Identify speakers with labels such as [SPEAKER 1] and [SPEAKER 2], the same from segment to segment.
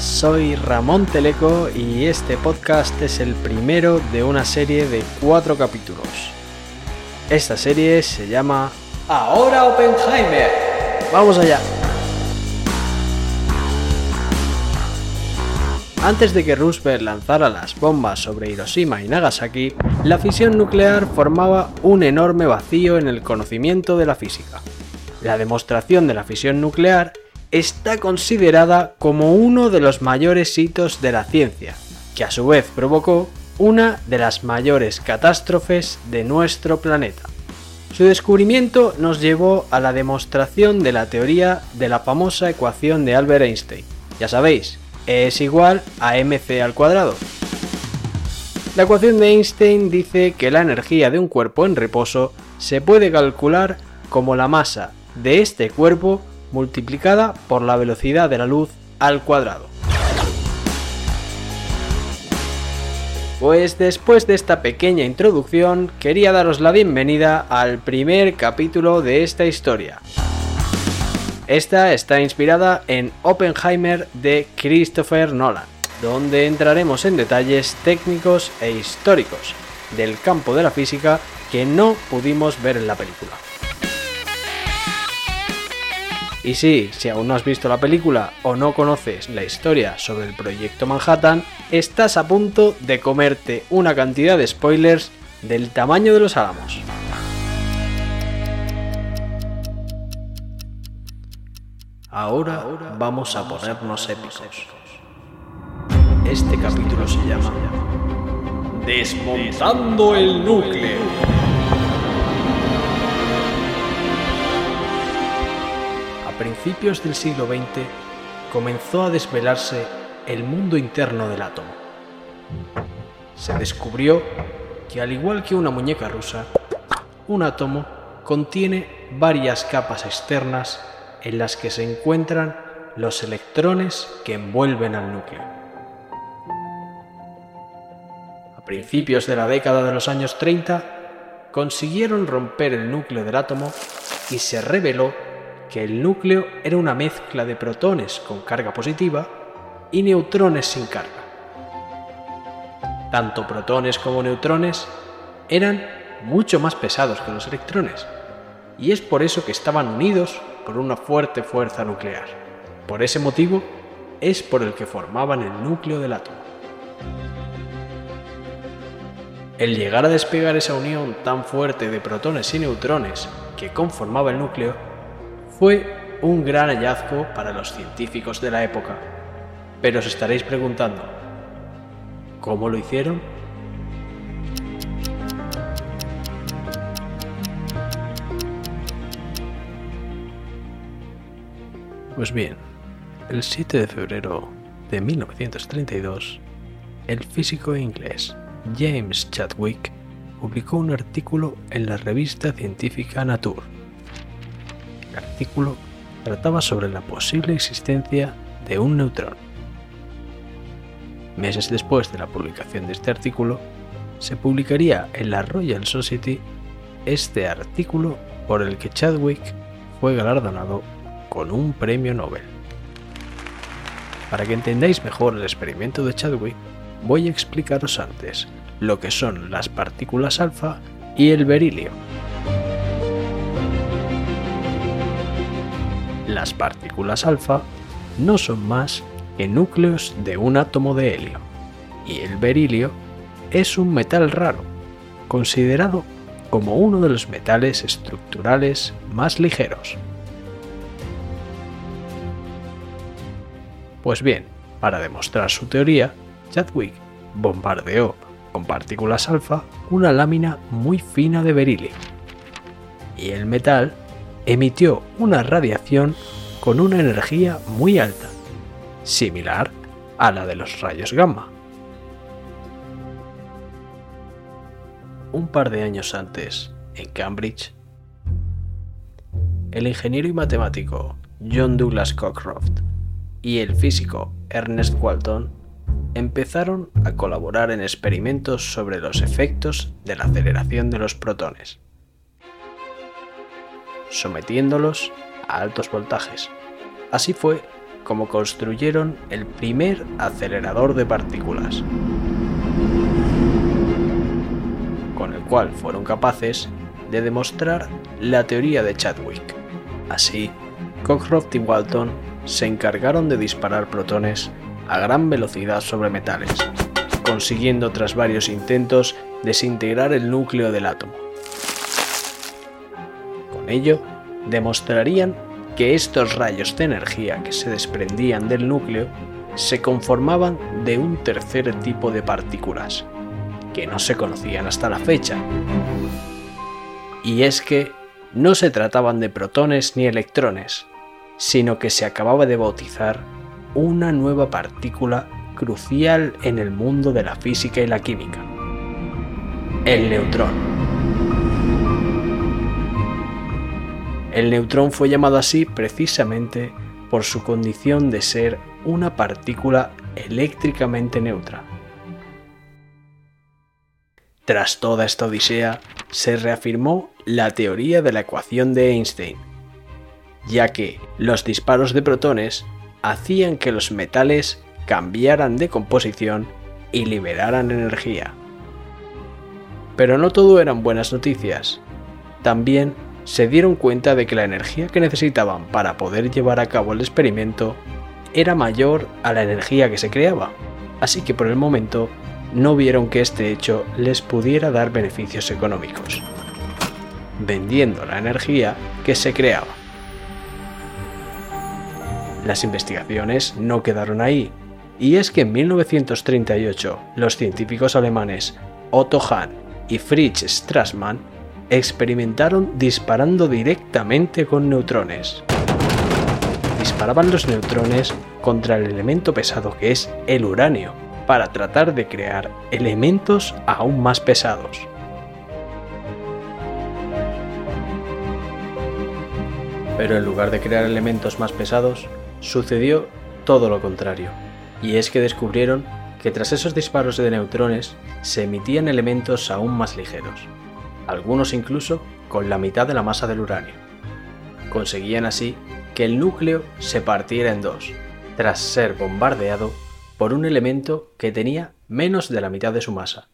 [SPEAKER 1] Soy Ramón Teleco y este podcast es el primero de una serie de cuatro capítulos. Esta serie se llama Ahora Oppenheimer. Vamos allá. Antes de que Roosevelt lanzara las bombas sobre Hiroshima y Nagasaki, la fisión nuclear formaba un enorme vacío en el conocimiento de la física. La demostración de la fisión nuclear está considerada como uno de los mayores hitos de la ciencia, que a su vez provocó una de las mayores catástrofes de nuestro planeta. Su descubrimiento nos llevó a la demostración de la teoría de la famosa ecuación de Albert Einstein. Ya sabéis, es igual a mc al cuadrado. La ecuación de Einstein dice que la energía de un cuerpo en reposo se puede calcular como la masa de este cuerpo multiplicada por la velocidad de la luz al cuadrado. Pues después de esta pequeña introducción, quería daros la bienvenida al primer capítulo de esta historia. Esta está inspirada en Oppenheimer de Christopher Nolan, donde entraremos en detalles técnicos e históricos del campo de la física que no pudimos ver en la película. Y sí, si aún no has visto la película o no conoces la historia sobre el proyecto Manhattan, estás a punto de comerte una cantidad de spoilers del tamaño de los álamos. Ahora vamos a ponernos épicos. Este capítulo se llama Desmontando el núcleo. Principios del siglo XX comenzó a desvelarse el mundo interno del átomo. Se descubrió que al igual que una muñeca rusa, un átomo contiene varias capas externas en las que se encuentran los electrones que envuelven al núcleo. A principios de la década de los años 30, consiguieron romper el núcleo del átomo y se reveló que el núcleo era una mezcla de protones con carga positiva y neutrones sin carga. Tanto protones como neutrones eran mucho más pesados que los electrones, y es por eso que estaban unidos por una fuerte fuerza nuclear. Por ese motivo es por el que formaban el núcleo del átomo. El llegar a despegar esa unión tan fuerte de protones y neutrones que conformaba el núcleo fue un gran hallazgo para los científicos de la época. Pero os estaréis preguntando, ¿cómo lo hicieron? Pues bien, el 7 de febrero de 1932, el físico inglés James Chadwick publicó un artículo en la revista científica Nature. Trataba sobre la posible existencia de un neutrón. Meses después de la publicación de este artículo, se publicaría en la Royal Society este artículo por el que Chadwick fue galardonado con un premio Nobel. Para que entendáis mejor el experimento de Chadwick, voy a explicaros antes lo que son las partículas alfa y el berilio. Las partículas alfa no son más que núcleos de un átomo de helio, y el berilio es un metal raro, considerado como uno de los metales estructurales más ligeros. Pues bien, para demostrar su teoría, Chadwick bombardeó con partículas alfa una lámina muy fina de berilio. Y el metal emitió una radiación con una energía muy alta, similar a la de los rayos gamma. Un par de años antes, en Cambridge, el ingeniero y matemático John Douglas Cockcroft y el físico Ernest Walton empezaron a colaborar en experimentos sobre los efectos de la aceleración de los protones, sometiéndolos a altos voltajes. Así fue como construyeron el primer acelerador de partículas, con el cual fueron capaces de demostrar la teoría de Chadwick. Así, Cockcroft y Walton se encargaron de disparar protones a gran velocidad sobre metales, consiguiendo tras varios intentos desintegrar el núcleo del átomo. Ello, demostrarían que estos rayos de energía que se desprendían del núcleo se conformaban de un tercer tipo de partículas, que no se conocían hasta la fecha. Y es que no se trataban de protones ni electrones, sino que se acababa de bautizar una nueva partícula crucial en el mundo de la física y la química, el neutrón. El neutrón fue llamado así precisamente por su condición de ser una partícula eléctricamente neutra. Tras toda esta odisea, se reafirmó la teoría de la ecuación de Einstein, ya que los disparos de protones hacían que los metales cambiaran de composición y liberaran energía. Pero no todo eran buenas noticias. También se dieron cuenta de que la energía que necesitaban para poder llevar a cabo el experimento era mayor a la energía que se creaba, así que por el momento no vieron que este hecho les pudiera dar beneficios económicos, vendiendo la energía que se creaba. Las investigaciones no quedaron ahí, y es que en 1938 los científicos alemanes Otto Hahn y Fritz Strassmann experimentaron disparando directamente con neutrones. Disparaban los neutrones contra el elemento pesado que es el uranio, para tratar de crear elementos aún más pesados. Pero en lugar de crear elementos más pesados, sucedió todo lo contrario, y es que descubrieron que tras esos disparos de neutrones se emitían elementos aún más ligeros, algunos incluso con la mitad de la masa del uranio. Conseguían así que el núcleo se partiera en dos, tras ser bombardeado por un elemento que tenía menos de la mitad de su masa.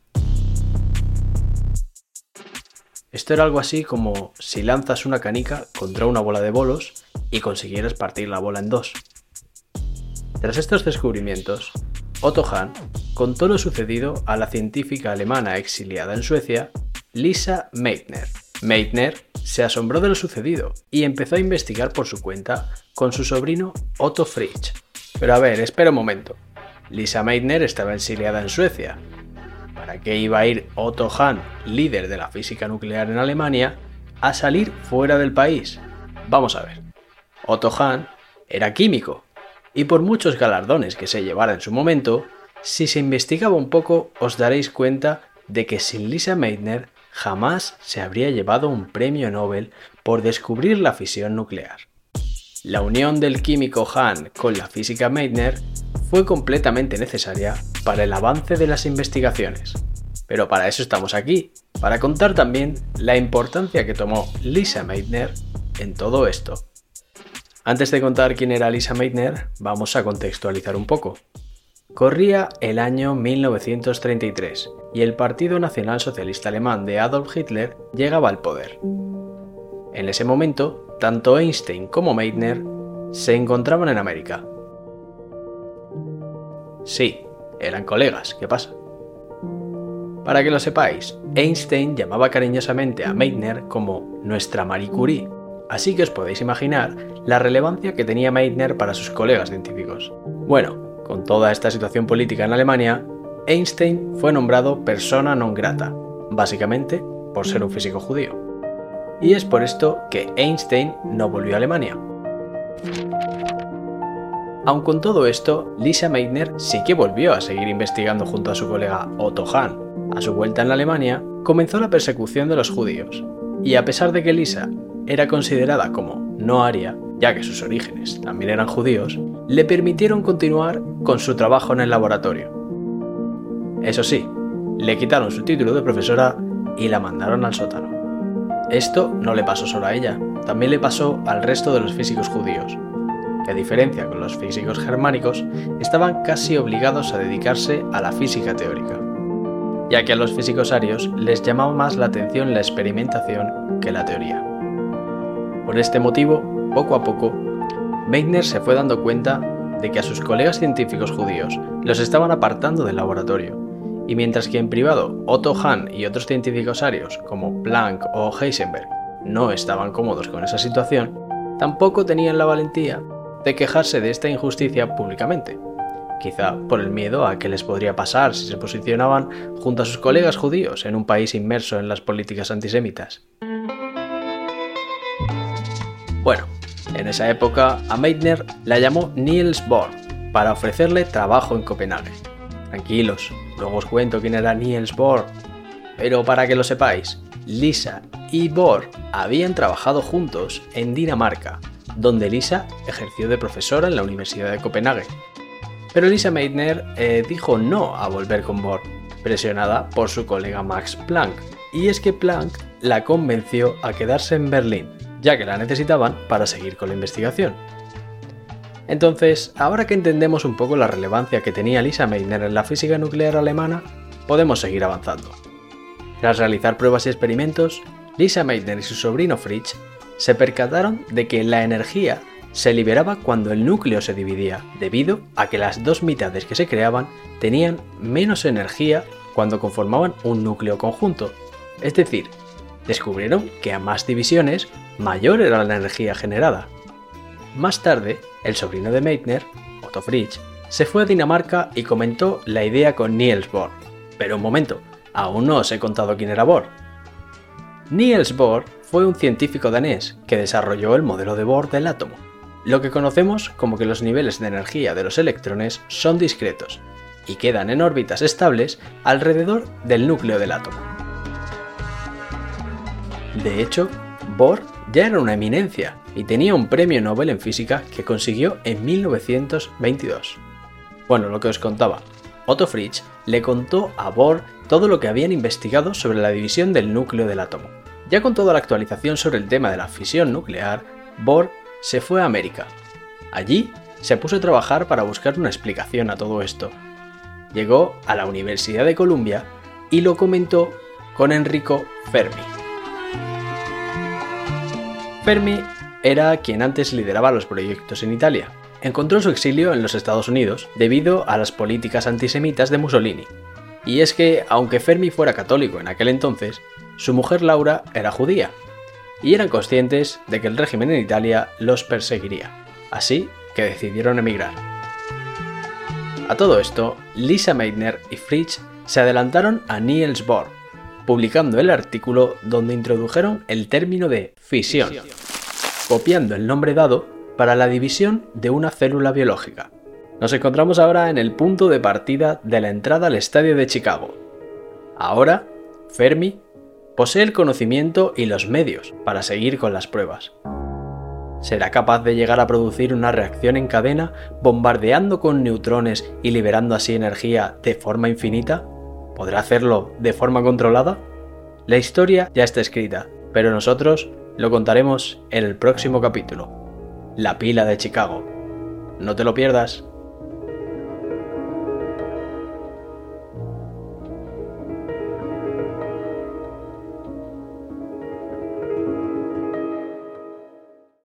[SPEAKER 1] Esto era algo así como si lanzas una canica contra una bola de bolos y consiguieras partir la bola en dos. Tras estos descubrimientos, Otto Hahn contó lo sucedido a la científica alemana exiliada en Suecia, Lisa Meitner. Meitner se asombró de lo sucedido y empezó a investigar por su cuenta con su sobrino Otto Fritsch. Pero a ver, espera un momento. Lisa Meitner estaba exiliada en Suecia. ¿Para qué iba a ir Otto Hahn, líder de la física nuclear en Alemania, a salir fuera del país? Vamos a ver. Otto Hahn era químico, y por muchos galardones que se llevara en su momento, si se investigaba un poco os daréis cuenta de que sin Lisa Meitner jamás se habría llevado un premio Nobel por descubrir la fisión nuclear. La unión del químico Hahn con la física Meitner fue completamente necesaria para el avance de las investigaciones. Pero para eso estamos aquí, para contar también la importancia que tomó Lisa Meitner en todo esto. Antes de contar quién era Lisa Meitner, vamos a contextualizar un poco. Corría el año 1933 y el Partido Nacional Socialista Alemán de Adolf Hitler llegaba al poder. En ese momento, tanto Einstein como Meitner se encontraban en América. Sí, eran colegas, ¿qué pasa? Para que lo sepáis, Einstein llamaba cariñosamente a Meitner como nuestra Marie Curie así que os podéis imaginar la relevancia que tenía Meitner para sus colegas científicos. Bueno, con toda esta situación política en Alemania, Einstein fue nombrado persona non grata, básicamente por ser un físico judío. Y es por esto que Einstein no volvió a Alemania. Aun con todo esto, Lisa Meitner sí que volvió a seguir investigando junto a su colega Otto Hahn. A su vuelta en Alemania, comenzó la persecución de los judíos. Y a pesar de que Lisa era considerada como no aria, ya que sus orígenes también eran judíos, le permitieron continuar con su trabajo en el laboratorio. Eso sí, le quitaron su título de profesora y la mandaron al sótano. Esto no le pasó solo a ella, también le pasó al resto de los físicos judíos, que a diferencia con los físicos germánicos, estaban casi obligados a dedicarse a la física teórica, ya que a los físicos arios les llamaba más la atención la experimentación que la teoría. Por este motivo, poco a poco, Meitner se fue dando cuenta de que a sus colegas científicos judíos los estaban apartando del laboratorio, y mientras que en privado Otto Hahn y otros científicos arios como Planck o Heisenberg no estaban cómodos con esa situación, tampoco tenían la valentía de quejarse de esta injusticia públicamente, quizá por el miedo a qué les podría pasar si se posicionaban junto a sus colegas judíos en un país inmerso en las políticas antisemitas. Bueno, en esa época a Meitner la llamó Niels Bohr para ofrecerle trabajo en Copenhague. Tranquilos, luego os cuento quién era Niels Bohr. Pero para que lo sepáis, Lisa y Bohr habían trabajado juntos en Dinamarca, donde Lisa ejerció de profesora en la Universidad de Copenhague. Pero Lisa Meitner eh, dijo no a volver con Bohr, presionada por su colega Max Planck. Y es que Planck la convenció a quedarse en Berlín, ya que la necesitaban para seguir con la investigación. Entonces, ahora que entendemos un poco la relevancia que tenía Lisa Meitner en la física nuclear alemana, podemos seguir avanzando. Tras realizar pruebas y experimentos, Lisa Meitner y su sobrino Fritz se percataron de que la energía se liberaba cuando el núcleo se dividía, debido a que las dos mitades que se creaban tenían menos energía cuando conformaban un núcleo conjunto. Es decir, descubrieron que a más divisiones, mayor era la energía generada. Más tarde, el sobrino de Meitner, Otto Fritsch, se fue a Dinamarca y comentó la idea con Niels Bohr. Pero un momento, aún no os he contado quién era Bohr. Niels Bohr fue un científico danés que desarrolló el modelo de Bohr del átomo, lo que conocemos como que los niveles de energía de los electrones son discretos y quedan en órbitas estables alrededor del núcleo del átomo. De hecho, Bohr ya era una eminencia y tenía un premio Nobel en física que consiguió en 1922. Bueno, lo que os contaba, Otto Fritsch le contó a Bohr todo lo que habían investigado sobre la división del núcleo del átomo. Ya con toda la actualización sobre el tema de la fisión nuclear, Bohr se fue a América. Allí se puso a trabajar para buscar una explicación a todo esto. Llegó a la Universidad de Columbia y lo comentó con Enrico Fermi. Fermi era quien antes lideraba los proyectos en Italia. Encontró su exilio en los Estados Unidos debido a las políticas antisemitas de Mussolini. Y es que, aunque Fermi fuera católico en aquel entonces, su mujer Laura era judía, y eran conscientes de que el régimen en Italia los perseguiría, así que decidieron emigrar. A todo esto, Lisa Meitner y Fritsch se adelantaron a Niels Bohr, publicando el artículo donde introdujeron el término de fisión, copiando el nombre dado para la división de una célula biológica. Nos encontramos ahora en el punto de partida de la entrada al estadio de Chicago. Ahora, Fermi posee el conocimiento y los medios para seguir con las pruebas. ¿Será capaz de llegar a producir una reacción en cadena bombardeando con neutrones y liberando así energía de forma infinita? ¿Podrá hacerlo de forma controlada? La historia ya está escrita, pero nosotros lo contaremos en el próximo capítulo. La pila de Chicago. No te lo pierdas.